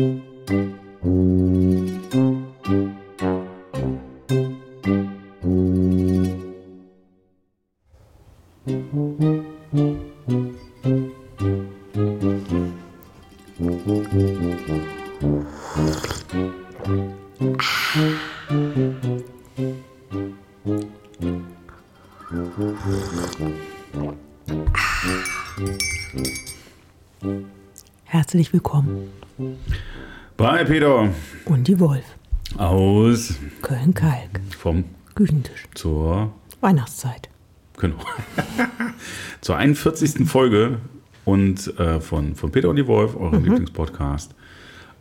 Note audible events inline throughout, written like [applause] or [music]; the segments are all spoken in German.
Herzlich Küchentisch. zur Weihnachtszeit. genau [laughs] zur 41. Folge und äh, von, von Peter und die Wolf, eurem Lieblingspodcast.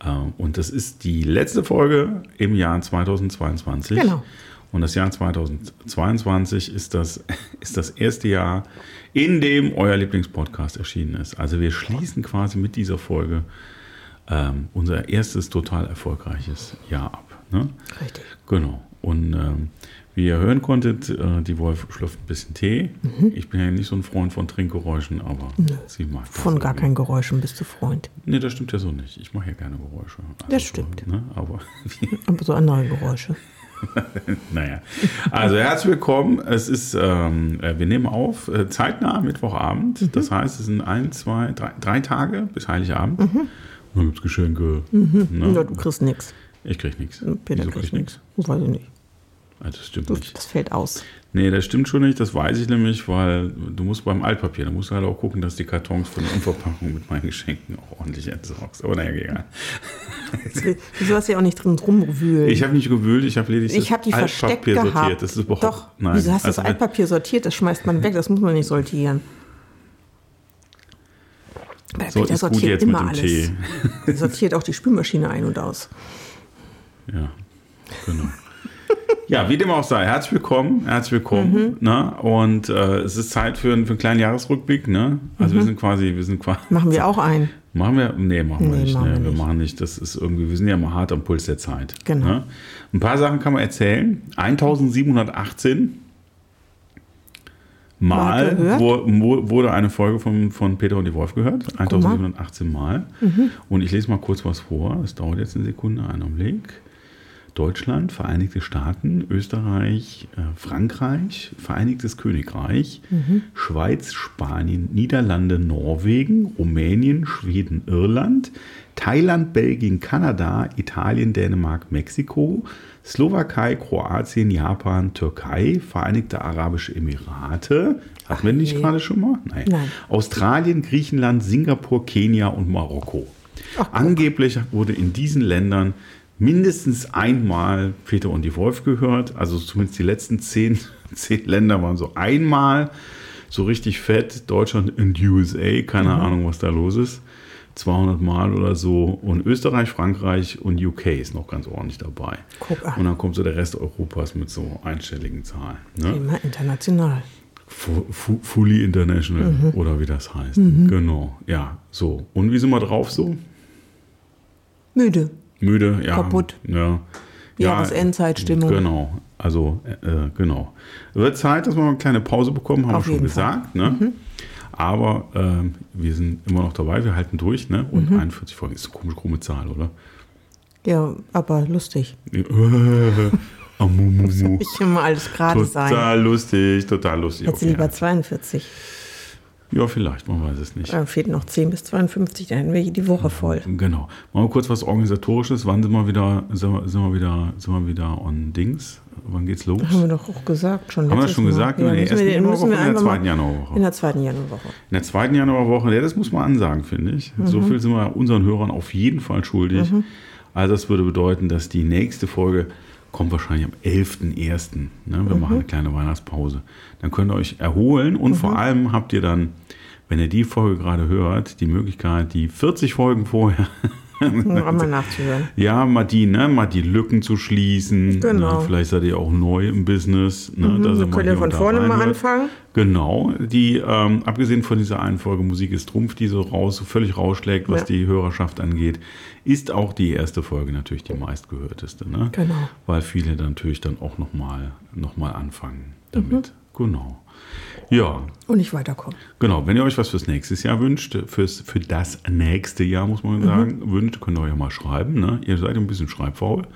Äh, und das ist die letzte Folge im Jahr 2022. Genau. Und das Jahr 2022 ist das, [laughs] ist das erste Jahr, in dem euer Lieblingspodcast erschienen ist. Also wir schließen quasi mit dieser Folge ähm, unser erstes total erfolgreiches Jahr ab. Ne? Richtig. Genau. Und ähm, wie ihr hören konntet, äh, die Wolf schlürft ein bisschen Tee. Ich bin ja nicht so ein Freund von Trinkgeräuschen, aber sie mag das Von gar irgendwie. keinen Geräuschen bist du Freund. Nee, das stimmt ja so nicht. Ich mache ja gerne Geräusche. Also Das so, stimmt. Ne? Aber [laughs] [laughs] Aber so andere Geräusche. [laughs] naja. Also herzlich willkommen. Es ist, ähm, äh, wir nehmen auf, äh, zeitnah Mittwochabend. Das heißt, es sind ein, zwei, drei, drei Tage bis Heiligabend. Und dann gibt es Geschenke. Ne? Ja, du kriegst nichts. Ich krieg nichts. Peter Wieso krieg ich nichts. Weiß ich nicht. Ah, Das stimmt nicht. das fällt aus. Nee, das stimmt schon nicht. Das weiß ich nämlich, weil du musst beim Altpapier, da musst du halt auch gucken, dass die Kartons von der Umverpackung mit meinen Geschenken auch ordentlich entsorgst. Aber naja, egal. Wieso hast du ja auch nicht drin rumgewühlt? Ich habe nicht gewühlt, ich habe lediglich Ich habe die versteckt Altpapier gehabt. sortiert. Das ist überhaupt, Doch, nein. wieso hast du das Also, Altpapier sortiert? Das schmeißt man weg, das muss man nicht sortieren. Weil So, Peter sortiert immer alles. Tee. Er sortiert auch die Spülmaschine ein und aus. Ja, genau. Ja, wie dem auch sei, herzlich willkommen, herzlich willkommen. Mhm. Ne? Und äh, es ist Zeit für, einen- für einen kleinen Jahresrückblick. Ne? Also wir sind quasi, wir sind quasi. Mhm. Machen wir auch ein. Machen wir? Nee, machen wir Nee, nicht. machen nee, wir nicht. machen nicht. Das ist irgendwie, wir sind ja mal hart am Puls der Zeit. Genau. Ne? Ein paar Sachen kann man erzählen. 1718 Mal Mal wo, wurde eine Folge von, von Peter und die Wolf gehört. 1718 Mal. Mhm. Und ich lese mal kurz was vor. Das dauert jetzt eine Sekunde, einen Augenblick. Deutschland, Vereinigte Staaten, Österreich, äh, Frankreich, Vereinigtes Königreich, Mhm. Schweiz, Spanien, Niederlande, Norwegen, Rumänien, Schweden, Irland, Thailand, Belgien, Kanada, Italien, Dänemark, Mexiko, Slowakei, Kroatien, Japan, Türkei, Vereinigte Arabische Emirate. Hatten wir nicht nee. gerade schon mal? Nein. Nein. Australien, Griechenland, Singapur, Kenia und Marokko. Angeblich wurde in diesen Ländern mindestens einmal Peter und die Wolf gehört. Also zumindest die letzten zehn, [laughs] zehn Länder waren so einmal so richtig fett. Deutschland und USA, keine Mhm. Ahnung, was da los ist. 200 Mal oder so. Und Österreich, Frankreich und UK ist noch ganz ordentlich dabei. Und dann kommt so der Rest Europas mit so einstelligen Zahlen. Ne? Immer international. Fu- fu- Fully International Mhm. oder wie das heißt. Genau, ja, so. Und wie sind wir drauf so? Müde. Müde, ja. Kaputt. Ja. Jahresendzeitstimmung. Genau, also, äh, genau. Wird Zeit, dass wir eine kleine Pause bekommen, haben Auf wir schon. Mhm. gesagt. Ne? Aber ähm, wir sind immer noch dabei, wir halten durch. Ne? Und Mhm. 41 Folgen ist eine komisch krumme Zahl, oder? Ja, aber lustig. Äh. [laughs] [laughs] Ich immer alles gerade sein. Total lustig, total lustig. Hätte Okay. lieber 42. Ja, vielleicht, man weiß es nicht. Dann fehlt noch 10 bis 52, dann hätten wir die Woche voll. Genau. Machen wir kurz was Organisatorisches. Wann sind wir wieder, sind wir, wieder, sind wir wieder on Dings? Wann geht's los? Haben wir doch auch gesagt schon. Haben wir das schon Mal. gesagt? Ja, in der ersten Januarwoche oder in der zweiten Januarwoche? in der zweiten Januarwoche. In der zweiten Januarwoche, ja, das muss man ansagen, finde ich. So viel sind wir unseren Hörern auf jeden Fall schuldig. Also das würde bedeuten, dass die nächste Folge kommt wahrscheinlich am 11.01. Ne? Wir machen eine kleine Weihnachtspause. Dann könnt ihr euch erholen und vor allem habt ihr dann, wenn ihr die Folge gerade hört, die Möglichkeit, die 40 Folgen vorher [laughs] Um einmal nachzuhören. Ja, mal die, ne, mal die Lücken zu schließen. Genau. Ne, vielleicht seid ihr auch neu im Business. Ne, dass ihr Wir mal können ja von vorne mal anfangen. Genau, die, ähm, abgesehen von dieser einen Folge Musik ist Trumpf, die so raus, so völlig rausschlägt, was Ja. die Hörerschaft angeht, ist auch die erste Folge natürlich die meistgehörteste. Ne? Genau. Weil viele dann natürlich dann auch nochmal noch mal anfangen damit. Mhm. Genau. Ja, Und nicht weiterkommen. genau. Wenn ihr euch was fürs nächste Jahr wünscht, fürs, für das nächste Jahr, muss Mhm. man sagen, wünscht, könnt ihr euch ja mal schreiben. Ne? Ihr seid ein bisschen schreibfaul.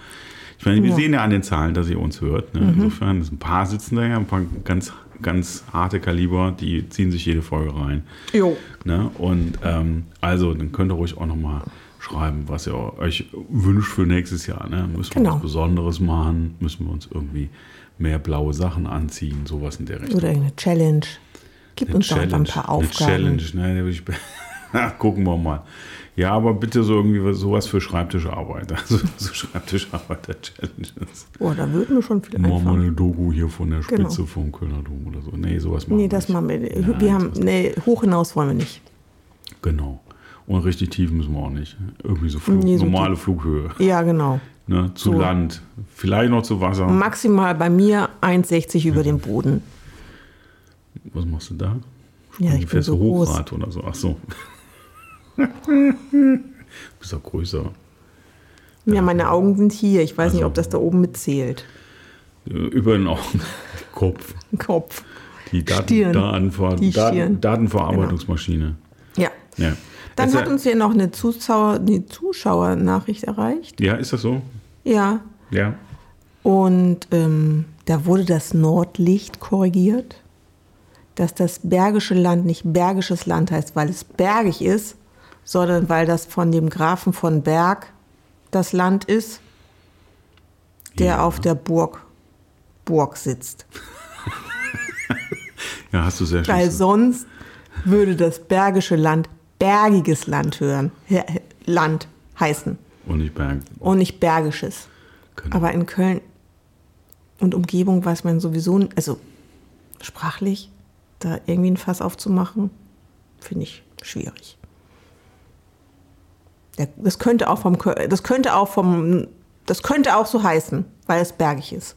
Ich meine, wir Ja. Mhm. sehen ja an den Zahlen, dass ihr uns hört. Ne? Insofern, es ein paar sitzen da ja, ein paar ganz, ganz harte Kaliber, die ziehen sich jede Folge rein. Jo. Ne? Und ähm, also, dann könnt ihr ruhig auch nochmal schreiben, was ihr euch wünscht für nächstes Jahr. Ne? Müssen wir Genau. was Besonderes machen? Müssen wir uns irgendwie mehr blaue Sachen anziehen? Sowas in der Richtung. Oder eine Challenge. Gib uns doch einfach ein paar Eine Aufgaben. Challenge, ne? [laughs] gucken wir mal. Ja, aber bitte so irgendwie was- sowas für Schreibtischarbeit. [laughs] Also so Schreibtischarbeiter-Challenges. Boah, da würden wir schon viel Machen wir mal einfallen. eine Doku hier von der Genau. Spitze vom Kölner Dom oder so. Nee, sowas machen Nee, wir das nicht. machen wir. Nein, wir haben, nee, hoch hinaus wollen wir nicht. Genau. Und richtig tief müssen wir auch nicht. Irgendwie so, Flug, Nee, so normale Flughöhe. Ja, genau. Ne? Zu So. Land. Vielleicht noch zu Wasser. Maximal bei mir 1,60 über dem Boden. Was machst du da? Ja, ich bin so du groß. Hochrad oder so? Ach so. [laughs] Bist auch größer. Ja, meine Augen sind hier. Ich weiß nicht, ob das da oben mitzählt. Äh, Über den Augen. [laughs] Kopf. Kopf. Die Daten, Stirn. Datenver Die Daten, Stirn. Datenverarbeitungsmaschine. Ja. Ja. Dann hat uns hier noch eine, Zuschauer, eine Zuschauernachricht erreicht. ja, ist das so? Ja. Ja. Und ähm, da wurde das Nordlicht korrigiert, dass das Bergische Land nicht Bergisches Land heißt, weil es bergig ist, sondern weil das von dem Grafen von Berg das Land ist, der Ja. auf der Burg, Burg sitzt. [laughs] Ja, hast du sehr schön. Weil sonst würde das Bergische Land bergiges Land hören, Land heißen Und nicht Berg. und nicht bergisches. Genau. Aber in Köln und Umgebung weiß man sowieso, also sprachlich, da irgendwie ein Fass aufzumachen, finde ich schwierig. Das könnte auch vom, das könnte auch vom, das könnte auch so heißen, weil es bergig ist.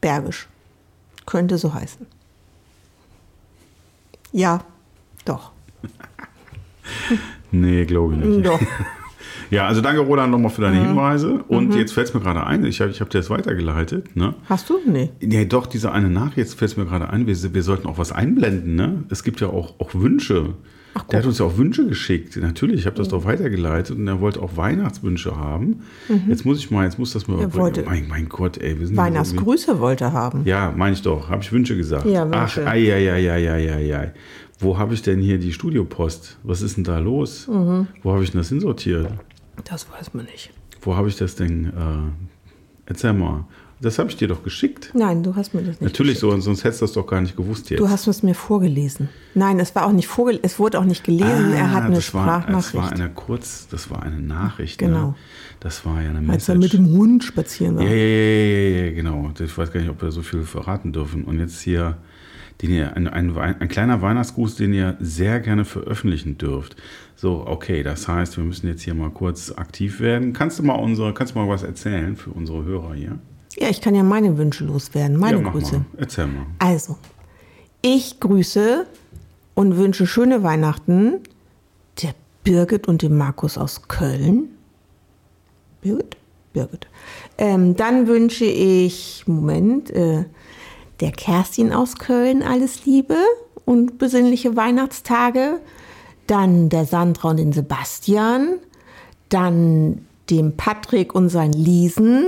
Bergisch. Könnte so heißen. Ja, doch. [laughs] Nee, glaube ich nicht. Doch. [laughs] Ja, also danke Roland nochmal für Mhm. deine Hinweise. Und jetzt fällt es mir gerade ein, ich habe ich hab dir das weitergeleitet. Ne? Hast du? Nee. Ja, doch, diese eine Nachricht, jetzt fällt es mir gerade ein, wir, wir sollten auch was einblenden. Ne? Es gibt ja auch, auch Wünsche. Ach, Der hat uns ja auch Wünsche geschickt. Natürlich, ich habe das doch weitergeleitet und er wollte auch Weihnachtswünsche haben. Jetzt muss ich mal, jetzt muss das mal. Mhm. Er wollte mein, mein Gott, ey, wir sind Weihnachtsgrüße wollte er haben. Ja, meine ich doch. Habe ich Wünsche gesagt. Ja, Ach, Wünsche. ei, ei, ei, ei, ei, ei, ei. Wo habe ich denn hier die Studiopost? Was ist denn da los? Mhm. Wo habe ich denn das hinsortiert? Das weiß man nicht. Wo habe ich das denn? Äh, erzähl mal. Das habe ich dir doch geschickt. Nein, du hast mir das nicht Natürlich geschickt. so, sonst hättest du das doch gar nicht gewusst jetzt. Du hast es mir vorgelesen. Nein, es war auch nicht vorgelesen, es wurde auch nicht gelesen. er hat eine Ah, das war, das Sprachnachricht. war eine kurz, das war eine Nachricht. Genau. Ne? Das war ja eine als Message. er mit dem Hund spazieren war. Ja, ja, ja, ja, ja, genau. Ich weiß gar nicht, ob wir so viel verraten dürfen. Und jetzt hier den ihr, ein, ein, ein kleiner Weihnachtsgruß, den ihr sehr gerne veröffentlichen dürft. So, okay, das heißt, wir müssen jetzt hier mal kurz aktiv werden. Kannst du mal unsere, kannst du mal was erzählen für unsere Hörer hier? Ja, ich kann ja meine Wünsche loswerden, meine ja, Grüße. mal. Erzähl mal. Also, ich grüße und wünsche schöne Weihnachten der Birgit und dem Markus aus Köln. Birgit? Birgit. Ähm, dann wünsche ich, Moment, äh, der Kerstin aus Köln alles Liebe und besinnliche Weihnachtstage. Dann der Sandra und den Sebastian. Dann dem Patrick und sein Liesen.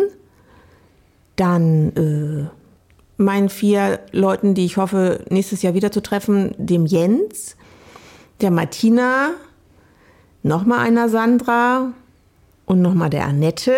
Dann äh, meinen vier Leuten, die ich hoffe, nächstes Jahr wieder zu treffen, dem Jens, der Martina, nochmal einer Sandra und nochmal der Annette.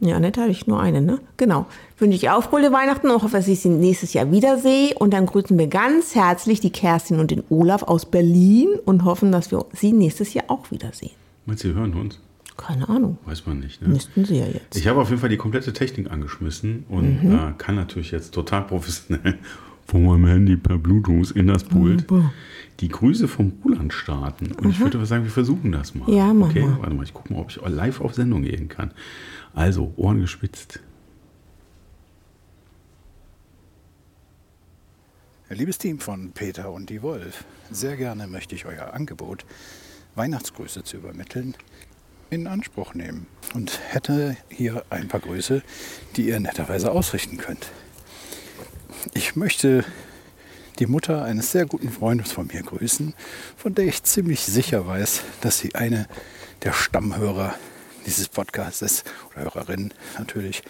Ja, Annette hatte ich nur eine, ne? Genau. Wünsche ich auch frohe Weihnachten und hoffe, dass ich sie nächstes Jahr wiedersehe. Und dann grüßen wir ganz herzlich die Kerstin und den Olaf aus Berlin und hoffen, dass wir sie nächstes Jahr auch wiedersehen. Meinst du, Sie hören uns? Keine Ahnung. Weiß man nicht. Ne? Müssten sie ja jetzt. Ich habe auf jeden Fall die komplette Technik angeschmissen und Mhm. äh, kann natürlich jetzt total professionell [laughs] von meinem Handy per Bluetooth in das Pult Super. die Grüße vom Roland starten. Und ich würde sagen, wir versuchen das mal. Ja, mach okay? Warte mal, ich gucke mal, ob ich live auf Sendung gehen kann. Also, Ohren gespitzt. Liebes Team von Peter und die Wolf, sehr gerne möchte ich euer Angebot, Weihnachtsgrüße zu übermitteln, in Anspruch nehmen und hätte hier ein paar Grüße, die ihr netterweise ausrichten könnt. Ich möchte die Mutter eines sehr guten Freundes von mir grüßen, von der ich ziemlich sicher weiß, dass sie eine der Stammhörer dieses Podcasts ist, oder Hörerin natürlich.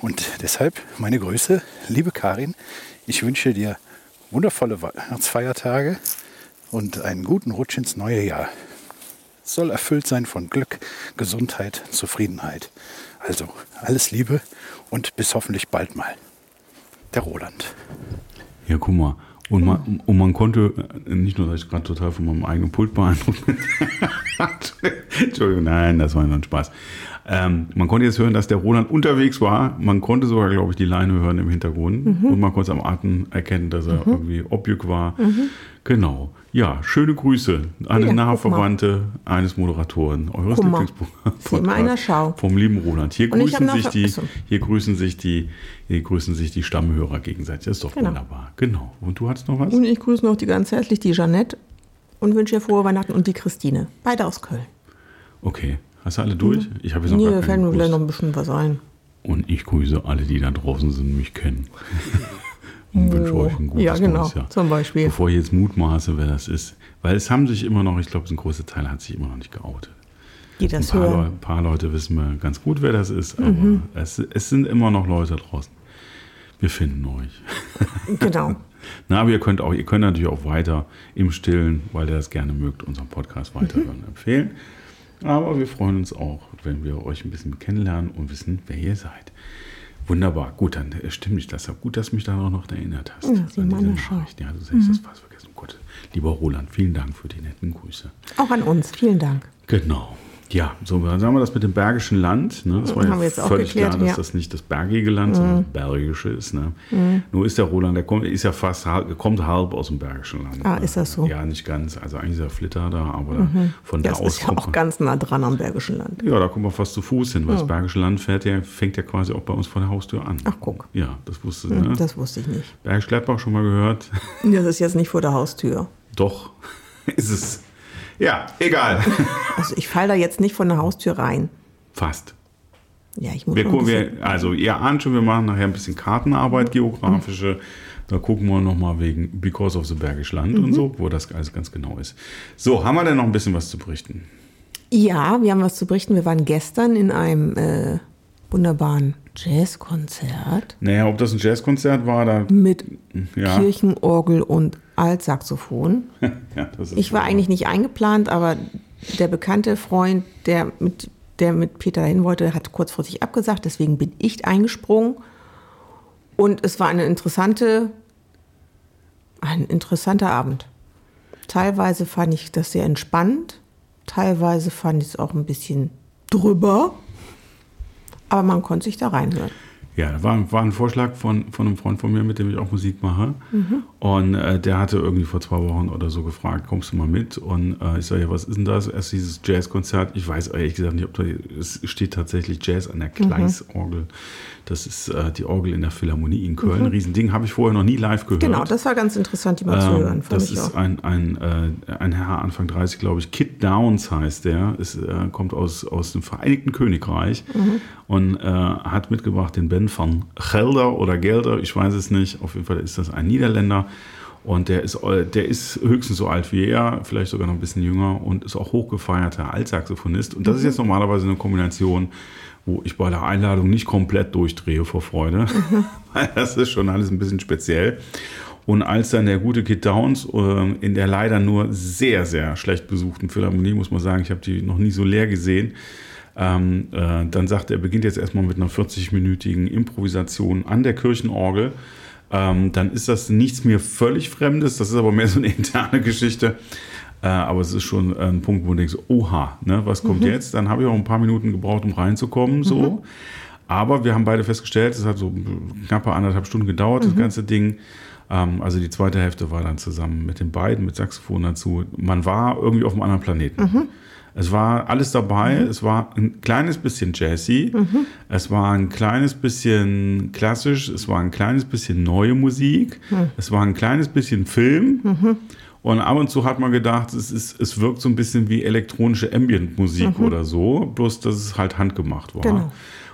Und deshalb meine Grüße, liebe Karin. Ich wünsche dir wundervolle Weihnachtsfeiertage und einen guten Rutsch ins neue Jahr. Es soll erfüllt sein von Glück, Gesundheit, Zufriedenheit. Also alles Liebe und bis hoffentlich bald mal. Der Roland. Ja, guck mal. Und man, und man konnte, äh, nicht nur, dass ich gerade total von meinem eigenen Pult beeindruckt bin. [laughs] Entschuldigung, nein, das war nur ein Spaß. Ähm, man konnte jetzt hören, dass der Roland unterwegs war. Man konnte sogar, glaube ich, die Leine hören im Hintergrund. Mhm. Und man konnte es am Atem erkennen, dass er mhm. irgendwie Objük war. Mhm. Genau. Ja, schöne Grüße an ja, nahe Verwandte eines Moderatoren eures Lieblingspodcasts vom lieben Roland. Hier grüßen, sich die, hier grüßen sich die, hier grüßen sich die Stammhörer gegenseitig. Das ist doch genau. wunderbar. Genau. Und du hattest noch was? Und ich grüße noch die ganz herzlich die Jeannette und wünsche ihr frohe Weihnachten und die Christine. Beide aus Köln. Okay. Hast du alle durch? Mhm. Ich habe jetzt noch nee, fällt mir vielleicht noch ein bisschen was ein. Und ich grüße alle, die da draußen sind und mich kennen. [laughs] und wünsche euch ein gutes Ja, genau, Jahr. zum Beispiel. Bevor ich jetzt mutmaße, wer das ist. Weil es haben sich immer noch, ich glaube, ein großer Teil hat sich immer noch nicht geoutet. Die das ein, paar hören. Leute, ein paar Leute wissen wir ganz gut, wer das ist, aber mhm. es, es sind immer noch Leute draußen. Wir finden euch. [laughs] Genau. Na, aber ihr könnt auch, ihr könnt natürlich auch weiter im Stillen, weil ihr das gerne mögt, unseren Podcast weiterhören, mhm. empfehlen. Aber wir freuen uns auch, wenn wir euch ein bisschen kennenlernen und wissen, wer ihr seid. Wunderbar. Gut, dann äh, stimmt mich das. Gut, dass du mich daran noch erinnert hast. Ja, Sie meine Nachricht. Ja, du hast mhm. das fast vergessen. Gut. Lieber Roland, vielen Dank für die netten Grüße. Auch an uns. Vielen Dank. Genau. Ja, so dann sagen wir das mit dem Bergischen Land. Ne? Das war Haben ja völlig geklärt, klar, dass ja. das nicht das bergige Land, mhm. sondern das bergische ist. Ne? Mhm. Nur ist der Roland, der kommt, ist ja fast halb, kommt halb aus dem Bergischen Land. Ah, ne? ist das so? Ja, nicht ganz. Also eigentlich ist er Flitter da, aber mhm. von das da aus. ist ja auch ganz nah dran am Bergischen Land. Ja, da kommen wir fast zu Fuß hin, weil das Bergische Land fährt ja, fängt ja quasi auch bei uns vor der Haustür an. Ach, guck. Ja, das wusste Mhm, ne? Das wusste ich nicht. Bergisch Gladbach schon mal gehört? Das ist jetzt nicht vor der Haustür. Doch, [laughs] ist es. Ja, egal. [laughs] Also ich falle da jetzt nicht von der Haustür rein. Fast. Ja, ich muss Wir gucken, wir, also ihr ahnt schon, wir machen nachher ein bisschen Kartenarbeit, geografische. Da gucken wir nochmal wegen Because of the Bergisch Land und so, wo das alles ganz genau ist. So, haben wir denn noch ein bisschen was zu berichten? Ja, wir haben was zu berichten. Wir waren gestern in einem äh, wunderbaren Jazzkonzert Naja, ob das ein Jazzkonzert war, da. mit Ja. Kirchenorgel und Altsaxophon. [laughs] ja, Ich war eigentlich nicht eingeplant, aber der bekannte Freund, der mit, der mit Peter hin wollte, hat kurzfristig abgesagt. Deswegen bin ich eingesprungen. Und es war eine interessante, ein interessanter Abend. Teilweise fand ich das sehr entspannt. Teilweise fand ich es auch ein bisschen drüber. Aber man konnte sich da reinhören. Ja, da war, war ein Vorschlag von, von einem Freund von mir, mit dem ich auch Musik mache. Und äh, der hatte irgendwie vor zwei Wochen oder so gefragt, kommst du mal mit? Und äh, ich sage, ja, was ist denn das? Erst dieses Jazzkonzert. Ich weiß ehrlich gesagt nicht, ob da, es steht tatsächlich Jazz an der Kleisorgel. Das ist äh, die Orgel in der Philharmonie in Köln. Riesending, habe ich vorher noch nie live gehört. Genau, das war ganz interessant, die mal zu Ähm, hören. Fand das ist auch. ein, ein, äh, ein Herr Anfang 30, glaube ich. Kit Downs heißt der. Ist, äh, kommt aus, aus dem Vereinigten Königreich Mhm. und äh, hat mitgebracht den Ben van Gelder oder Gelder, ich weiß es nicht. Auf jeden Fall ist das ein Niederländer. Und der ist, äh, der ist höchstens so alt wie er, vielleicht sogar noch ein bisschen jünger und ist auch hochgefeierter Altsaxophonist. Und das ist jetzt normalerweise eine Kombination, wo ich bei der Einladung nicht komplett durchdrehe vor Freude. [laughs] Weil das ist schon alles ein bisschen speziell. Und als dann der gute Kid Downs äh, in der leider nur sehr, sehr schlecht besuchten Philharmonie, muss man sagen, ich habe die noch nie so leer gesehen, ähm, äh, dann sagt er, er beginnt jetzt erstmal mit einer 40-minütigen Improvisation an der Kirchenorgel. Ähm, dann ist das nichts mir völlig Fremdes, das ist aber mehr so eine [laughs] interne Geschichte. Äh, aber es ist schon ein Punkt, wo du denkst, oha, ne, was kommt jetzt? Dann habe ich auch ein paar Minuten gebraucht, um reinzukommen. So. Aber wir haben beide festgestellt, es hat so knappe anderthalb Stunden gedauert, das ganze Ding. Ähm, also die zweite Hälfte war dann zusammen mit den beiden, mit Saxophon dazu. Man war irgendwie auf einem anderen Planeten. Es war alles dabei. Es war ein kleines bisschen jazzy. Es war ein kleines bisschen klassisch. Es war ein kleines bisschen neue Musik. Es war ein kleines bisschen Film. Und ab und zu hat man gedacht, es, ist, es wirkt so ein bisschen wie elektronische Ambient-Musik oder so, bloß dass es halt handgemacht war. Genau.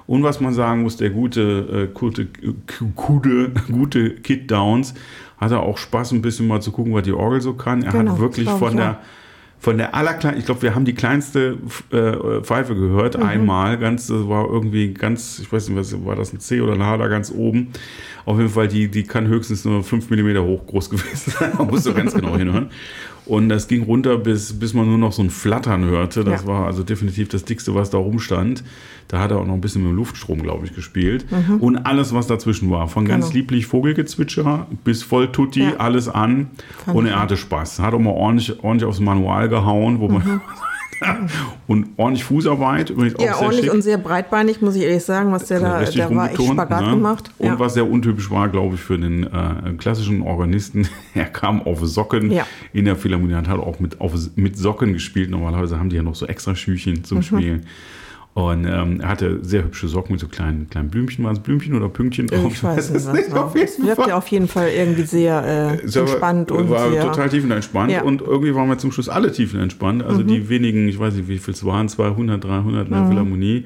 Und was man sagen muss, der gute, äh, gute, gute, gute Kid Downs hatte auch Spaß, ein bisschen mal zu gucken, was die Orgel so kann. Er Genau, hat wirklich von der, auch. Von der allerkleinsten, ich glaube, wir haben die kleinste äh, Pfeife gehört, Mhm. einmal, ganz, das war irgendwie ganz, ich weiß nicht, was war das, ein C oder ein H da ganz oben. Auf jeden Fall, die, die kann höchstens nur 5 mm hoch groß gewesen sein. [laughs] Man muss so ganz genau hinhören. Und das ging runter, bis, bis man nur noch so ein Flattern hörte. Das Ja. war also definitiv das Dickste, was da rumstand. Da hat er auch noch ein bisschen mit dem Luftstrom, glaube ich, gespielt. Und alles, was dazwischen war. Von ganz Mhm. Genau. lieblich Vogelgezwitscher bis voll Tutti, Ja. alles an. Fand und er hatte Spaß. Hat auch mal ordentlich, ordentlich aufs Manual gehauen, wo man. Mhm. [laughs] [laughs] und ordentlich Fußarbeit, übrigens auch Ja, sehr ordentlich schick. und sehr breitbeinig, muss ich ehrlich sagen, was der da, der war echt Spagat ne? gemacht. Und ja. was sehr untypisch war, glaube ich, für den äh, klassischen Organisten, [laughs] er kam auf Socken Ja. in der Philharmonie und hat auch mit, auf, mit Socken gespielt. Normalerweise haben die ja noch so extra Schüchen Mhm. zum Spielen. Und ähm, er hatte sehr hübsche Socken mit so kleinen, kleinen Blümchen. Waren es Blümchen oder Pünktchen drauf? ich weiß nicht, was war. Auf jeden wirkte Fall. auf jeden Fall irgendwie sehr äh, Es war- entspannt und war sehr, total tiefenentspannt Ja. und irgendwie waren wir zum Schluss alle tiefenentspannt. Also Mhm. die wenigen, ich weiß nicht, wie viel es waren, 200, 300 in der Philharmonie.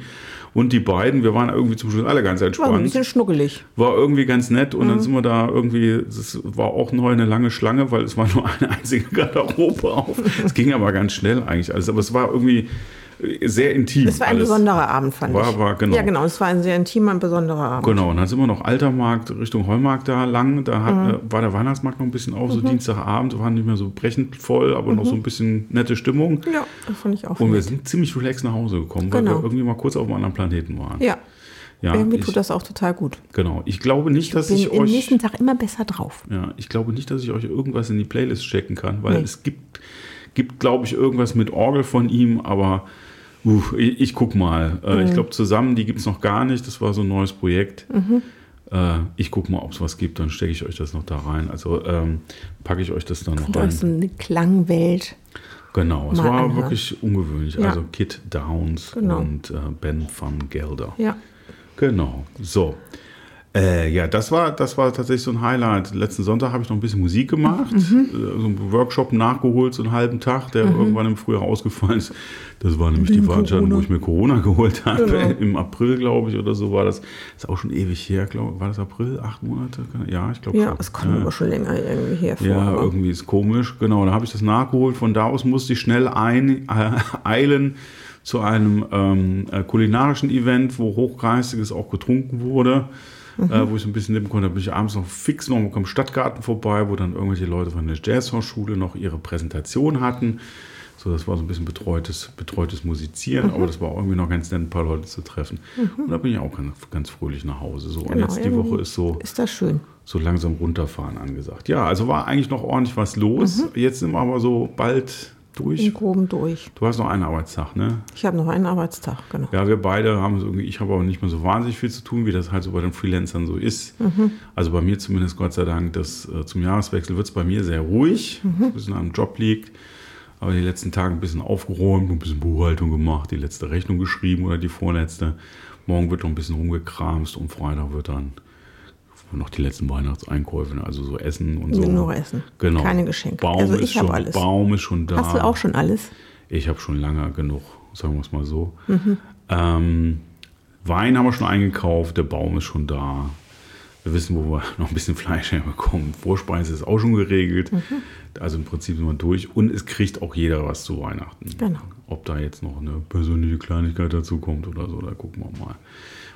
Und die beiden, wir waren irgendwie zum Schluss alle ganz war so ein entspannt. bisschen schnuckelig. War irgendwie ganz nett und Mhm. dann sind wir da irgendwie, das war auch neu eine lange Schlange, weil es war nur [laughs] eine einzige Garderobe auf. Es ging aber ganz schnell eigentlich alles, aber es war irgendwie sehr intim. Es war ein alles. besonderer Abend, fand War- ich. war, genau. Ja, genau. Es war ein sehr intimer und besonderer Abend. Genau, und dann sind wir noch Altermarkt Richtung Heumarkt da lang. Da hat, Mhm. äh, war der Weihnachtsmarkt noch ein bisschen auf, so Dienstagabend, war nicht mehr so brechend voll, aber noch so ein bisschen nette Stimmung. Ja, das fand ich auch. Und wir sind ziemlich relaxed nach Hause gekommen, weil Genau. wir irgendwie mal kurz auf einem anderen Planeten waren. ja, ja irgendwie ich, tut das auch total gut. Genau. Ich glaube nicht, dass Bin ich am euch. nächsten Tag immer besser drauf. Ja, ich glaube nicht, dass ich euch irgendwas in die Playlist checken kann, weil Nee. es gibt, gibt glaube ich, irgendwas mit Orgel von ihm, aber uh, ich, ich guck mal. Äh, Mhm. Ich glaube, zusammen, die gibt es noch gar nicht. Das war so ein neues Projekt. Mhm. Äh, ich guck mal, ob es was gibt, dann stecke ich euch das noch da rein. Also ähm, packe ich euch das dann noch Und euch so rein. eine Klangwelt. Genau, es war anhören. wirklich ungewöhnlich. Ja. Also Kit Downs Genau. und äh, Ben van Gelder. Ja. Genau, so. Äh, ja, das war, das war tatsächlich so ein Highlight. Letzten Sonntag habe ich noch ein bisschen Musik gemacht, Mhm. äh, so einen Workshop nachgeholt, so einen halben Tag, der irgendwann im Frühjahr ausgefallen ist. Das war nämlich die Wegen Veranstaltung, wo ich mir Corona [laughs] geholt habe. Genau. Im April, glaube ich, oder so war das. Ist auch schon ewig her, glaube ich. War das April? Acht Monate? Ja, ich glaube Ja, schon. es kommt Ja. aber schon länger irgendwie hervor. Ja, aber- irgendwie ist komisch. Genau, da habe ich das nachgeholt. Von da aus musste ich schnell ein, äh, eilen zu einem ähm, äh, kulinarischen Event, wo Hochgeistiges auch getrunken wurde. Äh, wo ich so ein bisschen nehmen konnte, da bin ich abends noch fix noch am Stadtgarten vorbei, wo dann irgendwelche Leute von der Jazzhochschule noch ihre Präsentation hatten. So, das war so ein bisschen betreutes, betreutes Musizieren, aber das war auch irgendwie noch ganz nett, ein paar Leute zu treffen. Und da bin ich auch ganz, ganz fröhlich nach Hause. So, und Genau, jetzt die Woche ist so Ist das schön. so langsam runterfahren angesagt. Ja, also war eigentlich noch ordentlich was los. Jetzt sind wir aber so bald durch. Im Groben durch. Du hast noch einen Arbeitstag, ne? Ich habe noch einen Arbeitstag, genau. Ja, wir beide haben so irgendwie, ich habe aber nicht mehr so wahnsinnig viel zu tun, wie das halt so bei den Freelancern so ist. Also bei mir zumindest, Gott sei Dank, das, äh, zum Jahreswechsel wird es bei mir sehr ruhig, was ein bisschen am Job liegt. Aber die letzten Tage ein bisschen aufgeräumt, ein bisschen Buchhaltung gemacht, die letzte Rechnung geschrieben oder die vorletzte. Morgen wird noch ein bisschen rumgekramst und Freitag wird dann noch die letzten Weihnachtseinkäufe, ne? also so Essen und so. Nur Essen. Genau. Keine Geschenke. Baum Also ist ich habe schon, alles. Baum ist schon da. Hast du auch schon alles? Ich habe schon lange genug, sagen wir es mal so. Mhm. Ähm, Wein haben wir schon eingekauft, der Baum ist schon da. Wir wissen, wo wir [laughs] noch ein bisschen Fleisch herbekommen. Vorspeise ist auch schon geregelt. Mhm. Also im Prinzip sind wir durch. Und es kriegt auch jeder was zu Weihnachten. Genau. Ob da jetzt noch eine persönliche Kleinigkeit dazu kommt oder so, da gucken wir mal,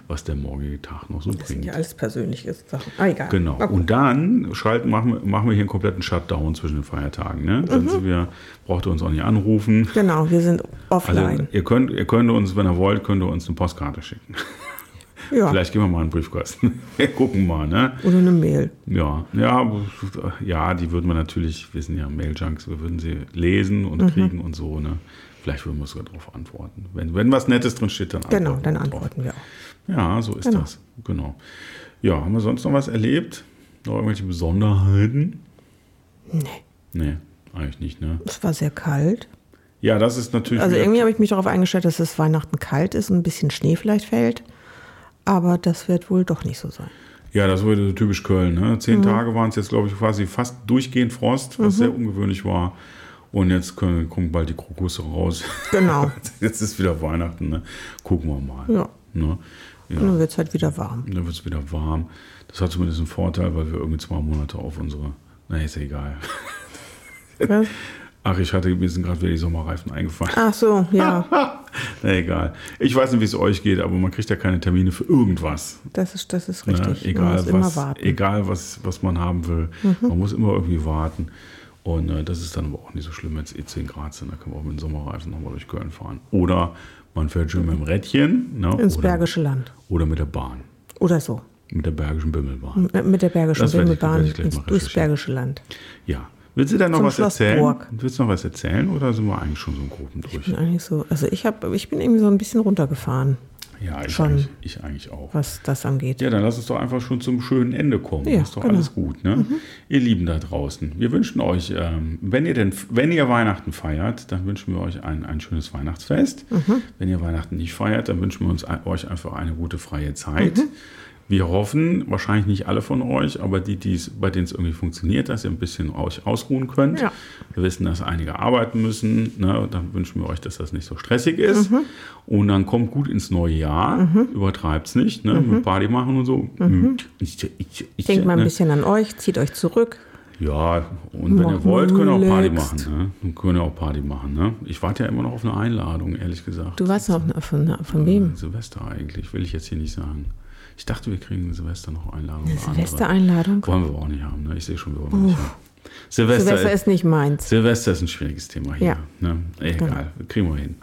was der morgige Tag noch so Das sind bringt. ja alles persönliche Sachen. Ah, egal. Genau. Okay. Und dann schalten, machen, wir, machen wir hier einen kompletten Shutdown zwischen den Feiertagen. Ne? Dann sind wir, braucht ihr uns auch nicht anrufen. Genau, wir sind Also offline. ihr könnt, ihr könnt uns, wenn ihr wollt, könnt ihr uns eine Postkarte schicken. ja. [laughs] Vielleicht gehen wir mal in den Briefkasten. [laughs] Wir gucken mal, ne? Oder eine Mail. Ja, ja, ja, die würden wir natürlich, wir sind ja Mailjunks, wir würden sie lesen Mhm. und kriegen und so, ne? Vielleicht würden wir sogar darauf antworten. Wenn, wenn was Nettes drin steht, dann antworten Genau, dann wir drauf. antworten wir auch. Ja, so ist Genau. das. Genau. Ja, haben wir sonst noch was erlebt? Noch irgendwelche Besonderheiten? Nee, Nee, eigentlich nicht, ne? es war sehr kalt. Ja, das ist natürlich. Also irgendwie habe ich mich darauf eingestellt, dass es Weihnachten kalt ist und ein bisschen Schnee vielleicht fällt. Aber das wird wohl doch nicht so sein. Ja, das wurde so typisch Köln. Ne? Mhm. Zehn Tage waren es jetzt, glaube ich, quasi fast durchgehend Frost, was sehr ungewöhnlich war. Und jetzt können, kommen bald die Krokusse raus. Genau. [laughs] Jetzt ist wieder Weihnachten. Ne? Gucken wir mal. Ja. Ne? Ja. Und dann wird es halt wieder warm. Dann wird es wieder warm. Das hat zumindest einen Vorteil, weil wir irgendwie zwei Monate auf unsere. Na, ist ja egal. [laughs] Was? Ach, ich hatte mir sind gerade wieder die Sommerreifen eingefallen. Ach so, ja. [laughs] Na egal. Ich weiß nicht, wie es euch geht, aber man kriegt ja keine Termine für irgendwas. Das ist, das ist Ne? richtig. Man Egal, muss immer was, warten. Mhm. egal was, was man haben will. Man muss immer irgendwie warten. Und äh, das ist dann aber auch nicht so schlimm, wenn es eh 10 Grad sind. Da können wir auch mit den Sommerreifen nochmal durch Köln fahren. Oder man fährt schön mit dem Rädchen. Ne? Ins oder, Bergische Land. Oder mit der Bahn. Oder so. Mit der Bergischen Bimmelbahn. Mit mit der Bergischen Das ich- Bimmelbahn ich ins- durchs. Bergische Land. Ja. Willst du da noch Zum was Schloss erzählen? Burg. Willst du noch was erzählen oder sind wir eigentlich schon so grob durch? Bin eigentlich so, also ich hab, ich bin irgendwie so ein bisschen runtergefahren, Ja, ich, Schon. Eigentlich, ich eigentlich auch. was das angeht. Ja, dann lass uns doch einfach schon zum schönen Ende kommen. Ja, ist doch genau. alles gut, ne? Ihr Lieben da draußen, wir wünschen euch, ähm, wenn ihr denn, wenn ihr Weihnachten feiert, dann wünschen wir euch ein, ein schönes Weihnachtsfest. Wenn ihr Weihnachten nicht feiert, dann wünschen wir uns ein, euch einfach eine gute freie Zeit. Wir hoffen, wahrscheinlich nicht alle von euch, aber die, die's, bei denen es irgendwie funktioniert, dass ihr ein bisschen euch ausruhen könnt. Ja. Wir wissen, dass einige arbeiten müssen. Ne? Dann wünschen wir euch, dass das nicht so stressig ist. Und dann kommt gut ins neue Jahr. Übertreibt es nicht. Ne? Mit Party machen und so. Ich, ich, ich, Denkt mal ein ne? bisschen an euch, zieht euch zurück. Ja, und wenn ihr Macht wollt, könnt ihr auch Party machen. Ne? Dann Könnt ihr auch Party machen. Ne? Ich warte ja immer noch auf eine Einladung, ehrlich gesagt. Du weißt noch von, von wem? Silvester eigentlich, will ich jetzt hier nicht sagen. Ich dachte, wir kriegen Silvester noch Einladung. Eine. Silvestereinladung? Wollen wir aber auch nicht haben. Ne? Ich sehe schon, wir wollen wir nicht haben. Silvester, Silvester ist nicht meins. Silvester ist ein schwieriges Thema hier. Ja. Ne? Egal, kriegen wir hin.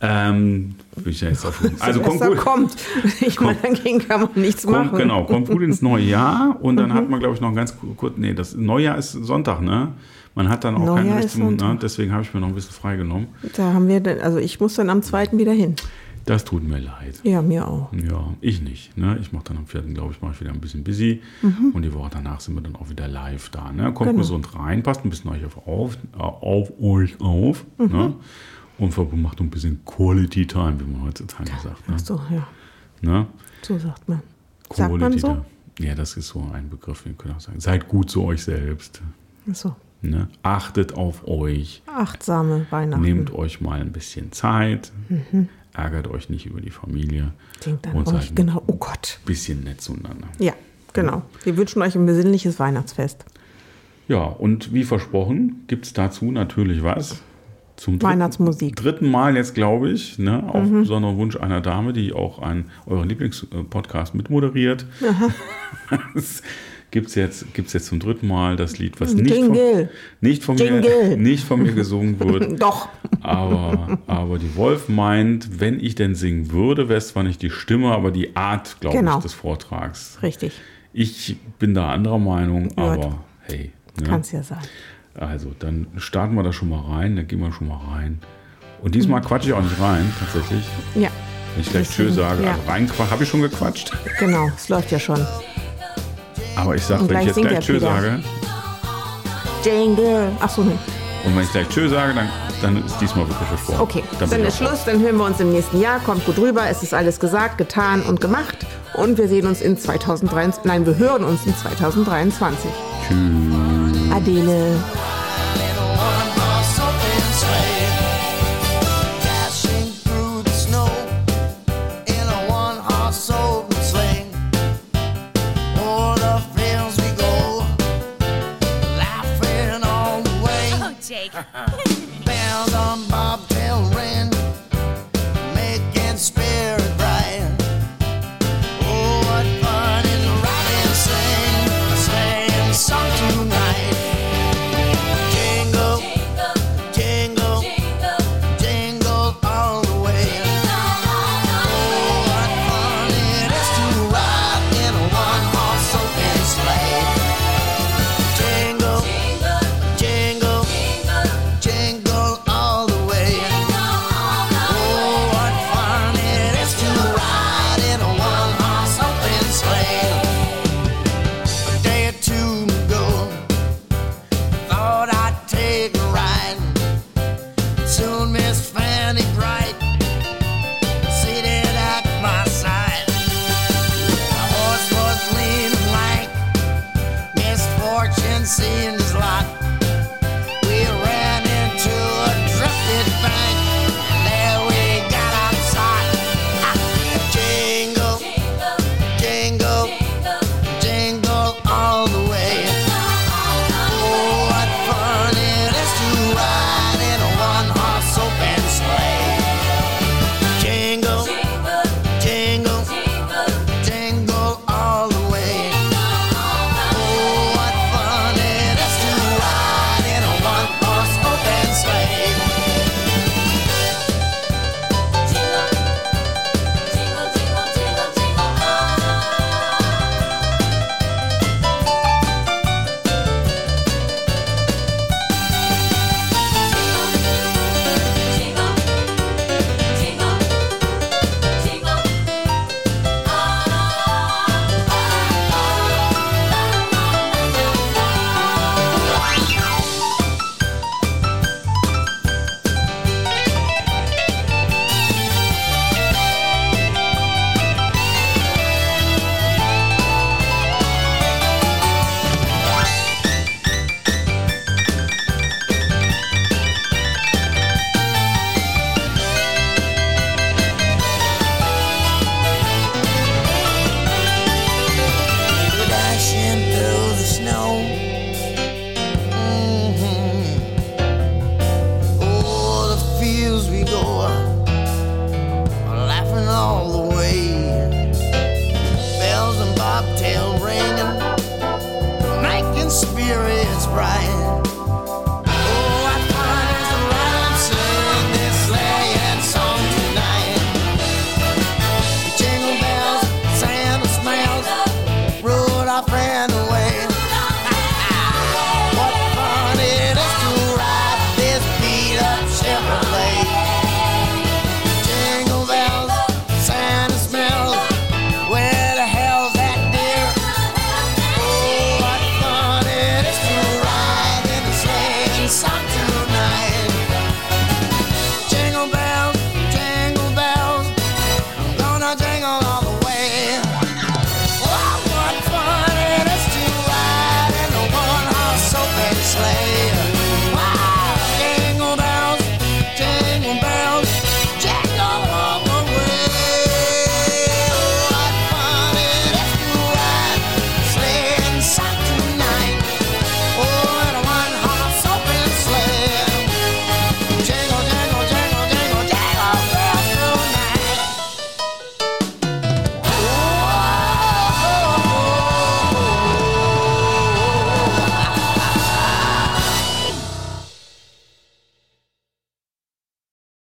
Ähm, will ich ja jetzt auf, [laughs] also kommt gut, kommt. Ich meine, dagegen kann man nichts kommt, machen. Mhm. genau, kommt gut ins neue Jahr und dann hat man, glaube ich, noch ganz kurz, nee, das Neujahr ist Sonntag, ne? Man hat dann auch Neujahr keinen richtigen, ne? Deswegen habe ich mir noch ein bisschen freigenommen. Da haben wir, dann, also ich muss dann am zweiten wieder hin. Das tut mir leid. Ja, mir auch. Ja, ich nicht. Ne? Ich mache dann am vierten, glaube ich, mache ich wieder ein bisschen busy. Und die Woche danach sind wir dann auch wieder live da. Ne? Kommt Mhm. Genau. gesund rein, passt ein bisschen euch auf, auf, auf euch auf. Mhm. Ne? Und macht ein bisschen Quality Time, wie man heutzutage sagt. Ne? Ach so, ja. Ne? So sagt man. Sagt man Quality so? Time. Ja, das ist so ein Begriff, wir können auch sagen. Seid gut zu euch selbst. Ach so. Ne? Achtet auf euch. Achtsame Weihnachten. Nehmt euch mal ein bisschen Zeit. Ärgert euch nicht über die Familie. Denkt an und ein genau. Oh Gott. bisschen nett zueinander. Ja, genau. Wir wünschen euch ein besinnliches Weihnachtsfest. Ja, und wie versprochen, gibt es dazu natürlich was. Zum dritten, Weihnachtsmusik. dritten Mal jetzt, glaube ich, ne, auf besonderen Wunsch einer Dame, die auch einen euren Lieblingspodcast mitmoderiert. [laughs] Gibt es jetzt, gibt's jetzt zum dritten Mal das Lied, was nicht von, Jingle. nicht, von mir, [laughs] nicht von mir gesungen wird. [laughs] Doch. Aber, aber die Wolf meint, wenn ich denn singen würde, wäre es zwar nicht die Stimme, aber die Art, glaube Genau. ich, des Vortrags. Richtig. Ich bin da anderer Meinung, aber hey. Ne? Kann's ja sein. Also, dann starten wir da schon mal rein, dann gehen wir schon mal rein. Und diesmal quatsche ich auch nicht rein, tatsächlich. Ja, Wenn ich gleich Tschö sage, ja. also reinquatsch, habe ich schon gequatscht. genau. Es läuft ja schon. Aber ich sage, Und wenn ich jetzt gleich Tschö sage, Jingle. Ach so, nee. und wenn ich gleich Tschö sage, dann, dann ist diesmal wirklich versprochen. Okay, dann, dann ist Schluss. Dann hören wir uns im nächsten Jahr. Kommt gut rüber. Es ist alles gesagt, getan und gemacht. Und wir sehen uns in 2023. Nein, wir hören uns in 2023. Tschüss. Adele. Oh, [laughs] Jake. Bells on